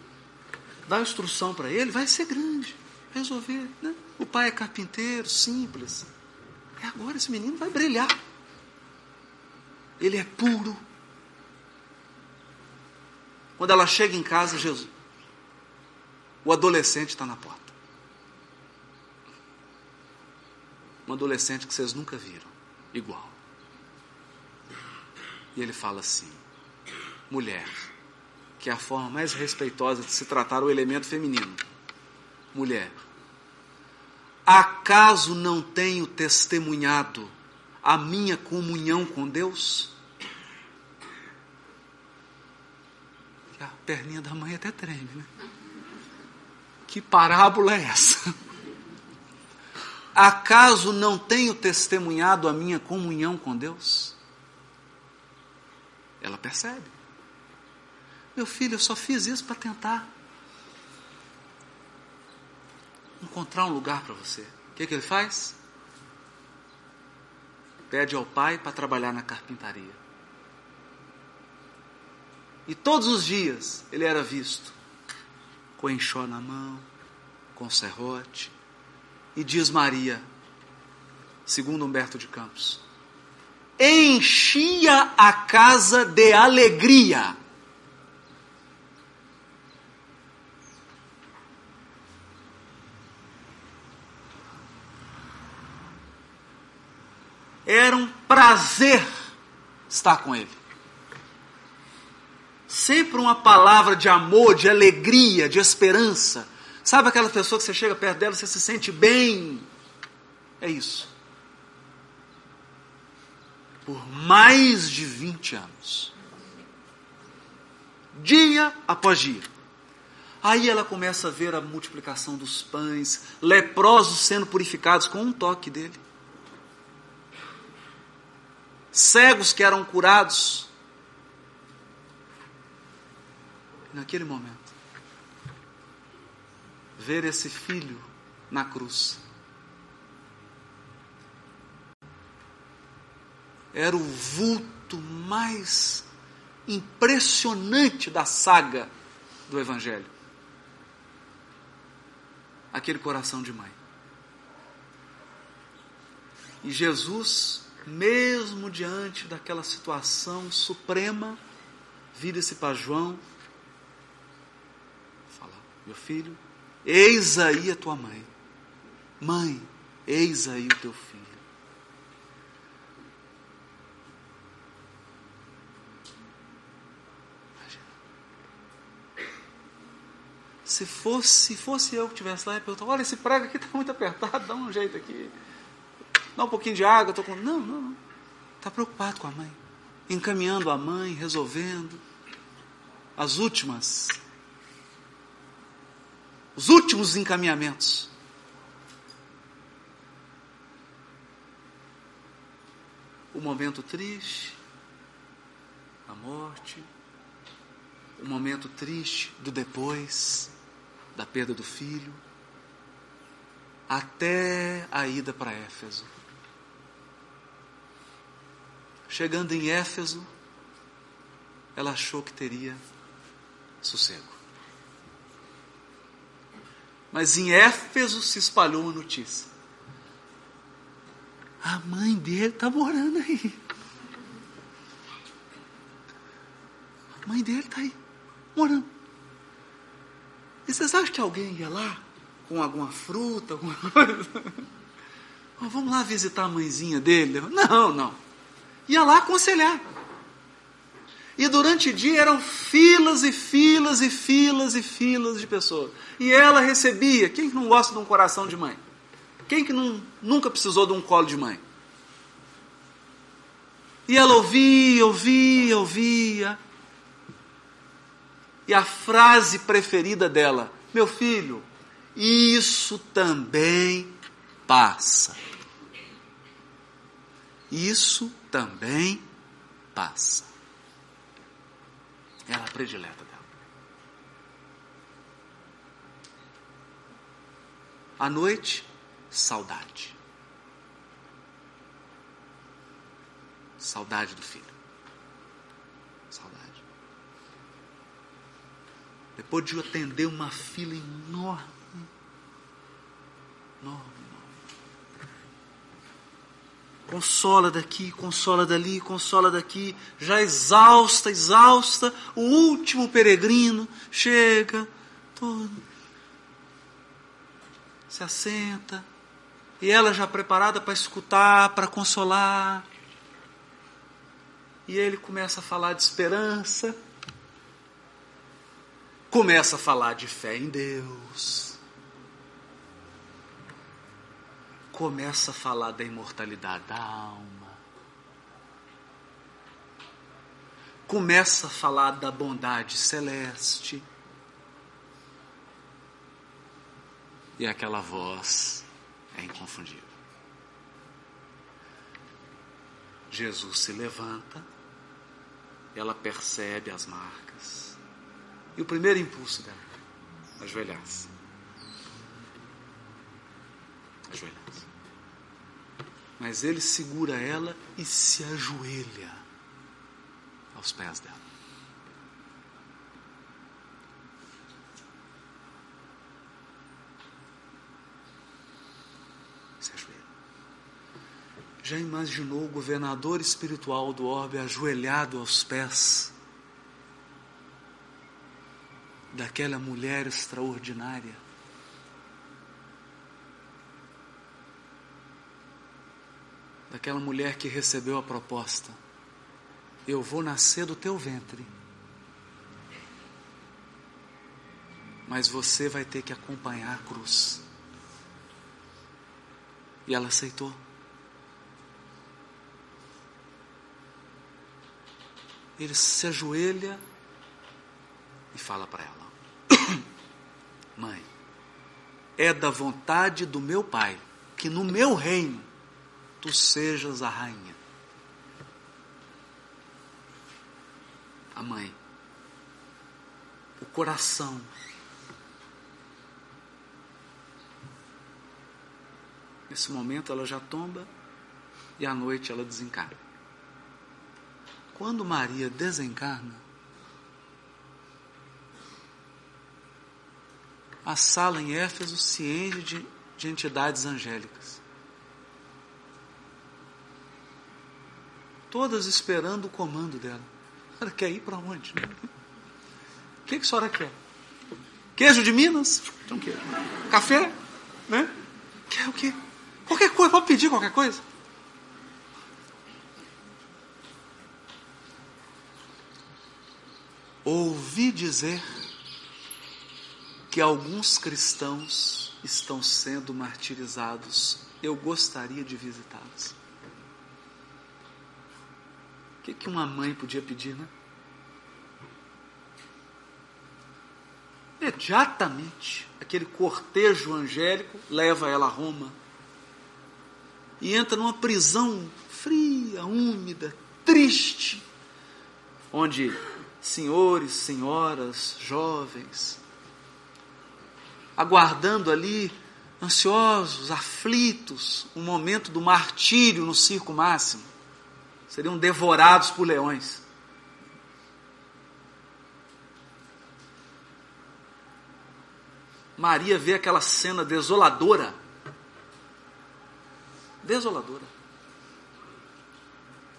Dá instrução para ele, vai ser grande, resolver. Né? O pai é carpinteiro, simples. E agora esse menino vai brilhar. Ele é puro, quando ela chega em casa, Jesus, o adolescente está na porta. Um adolescente que vocês nunca viram, igual. E ele fala assim: mulher, que é a forma mais respeitosa de se tratar o elemento feminino. Mulher, acaso não tenho testemunhado a minha comunhão com Deus? A perninha da mãe até treme, né? Que parábola é essa? Acaso não tenho testemunhado a minha comunhão com Deus? Ela percebe. Meu filho, eu só fiz isso para tentar encontrar um lugar para você. O que, que ele faz? Pede ao pai para trabalhar na carpintaria. E todos os dias ele era visto com enxó na mão, com serrote. E diz Maria, segundo Humberto de Campos, enchia a casa de alegria. Era um prazer estar com ele sempre uma palavra de amor, de alegria, de esperança. Sabe aquela pessoa que você chega perto dela, você se sente bem? É isso. Por mais de 20 anos. Dia após dia. Aí ela começa a ver a multiplicação dos pães, leprosos sendo purificados com um toque dele. Cegos que eram curados naquele momento, ver esse filho na cruz. Era o vulto mais impressionante da saga do Evangelho. Aquele coração de mãe. E Jesus, mesmo diante daquela situação suprema, vira-se para João meu filho, eis aí a tua mãe. Mãe, eis aí o teu filho. Se fosse, se fosse eu que estivesse lá e perguntar, olha, esse prego aqui está muito apertado, dá um jeito aqui. Dá um pouquinho de água, estou com. Não, não, não. Está preocupado com a mãe. Encaminhando a mãe, resolvendo. As últimas. Os últimos encaminhamentos. O momento triste, a morte, o momento triste do depois, da perda do filho, até a ida para Éfeso. Chegando em Éfeso, ela achou que teria sossego. Mas em Éfeso se espalhou uma notícia. A mãe dele está morando aí. A mãe dele está aí, morando. E vocês acham que alguém ia lá com alguma fruta, alguma coisa? Vamos lá visitar a mãezinha dele? Não, não. Ia lá aconselhar. E durante o dia eram filas e filas e filas e filas de pessoas. E ela recebia. Quem que não gosta de um coração de mãe? Quem que não, nunca precisou de um colo de mãe? E ela ouvia, ouvia, ouvia. E a frase preferida dela: Meu filho, isso também passa. Isso também passa. Era a predileta dela. À noite, saudade. Saudade do filho. Saudade. Depois de atender uma fila enorme. Enorme consola daqui, consola dali, consola daqui, já exausta, exausta, o último peregrino chega, todo, se assenta, e ela já preparada para escutar, para consolar, e ele começa a falar de esperança, começa a falar de fé em Deus começa a falar da imortalidade da alma, começa a falar da bondade celeste, e aquela voz é inconfundível. Jesus se levanta, ela percebe as marcas, e o primeiro impulso dela, ajoelhar-se. Ajoelhar-se. Mas ele segura ela e se ajoelha aos pés dela. Se ajoelha. Já imaginou o governador espiritual do orbe ajoelhado aos pés daquela mulher extraordinária? Daquela mulher que recebeu a proposta: Eu vou nascer do teu ventre, mas você vai ter que acompanhar a cruz. E ela aceitou. Ele se ajoelha e fala para ela: <coughs> Mãe, é da vontade do meu Pai que no meu reino tu sejas a rainha. A mãe, o coração, Nesse momento ela já tomba e à noite ela desencarna. Quando Maria desencarna, a sala em Éfeso se enche de, de entidades angélicas. Todas esperando o comando dela. Ela quer ir para onde? O que, que a senhora quer? Queijo de Minas? O quê? Café? Né? Quer o quê? Qualquer coisa, pode pedir qualquer coisa. Ouvi dizer que alguns cristãos estão sendo martirizados eu gostaria de visitá-los. O que, que uma mãe podia pedir, né? Imediatamente, aquele cortejo angélico leva ela a Roma e entra numa prisão fria, úmida, triste, onde senhores, senhoras, jovens, aguardando ali, ansiosos, aflitos, o um momento do martírio no circo máximo, seriam devorados por leões. Maria vê aquela cena desoladora. Desoladora.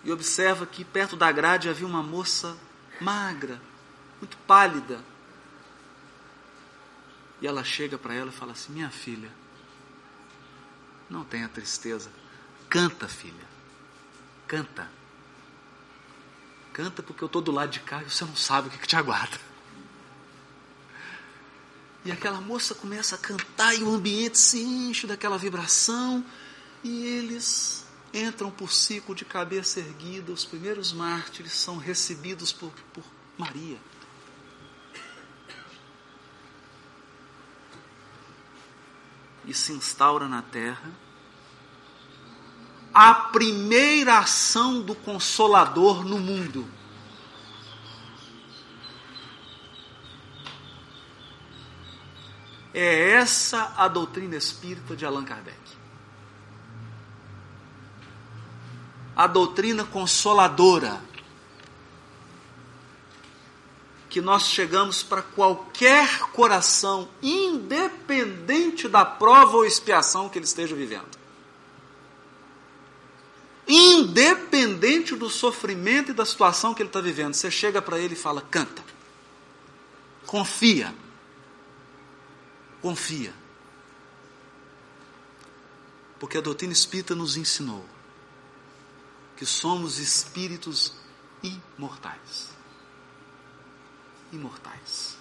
E observa que perto da grade havia uma moça magra, muito pálida. E ela chega para ela e fala assim: Minha filha, não tenha tristeza. Canta, filha. Canta. Canta porque eu estou do lado de cá e você não sabe o que, que te aguarda. E aquela moça começa a cantar e o ambiente se enche daquela vibração e eles entram por ciclo de cabeça erguida. Os primeiros mártires são recebidos por, por Maria. E se instaura na terra a primeira ação do Consolador no mundo. É essa a doutrina espírita de Allan Kardec. A doutrina consoladora. Que nós chegamos para qualquer coração, independente da prova ou expiação que ele esteja vivendo. Independente do sofrimento e da situação que ele está vivendo, você chega para ele e fala: canta, confia confia. Porque a doutrina espírita nos ensinou que somos espíritos imortais. Imortais.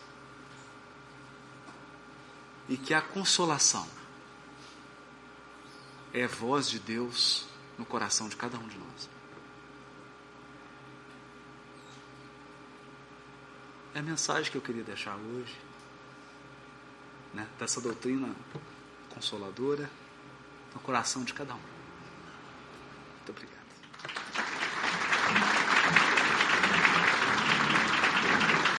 E que a consolação é voz de Deus no coração de cada um de nós. É a mensagem que eu queria deixar hoje né, dessa doutrina consoladora no coração de cada um.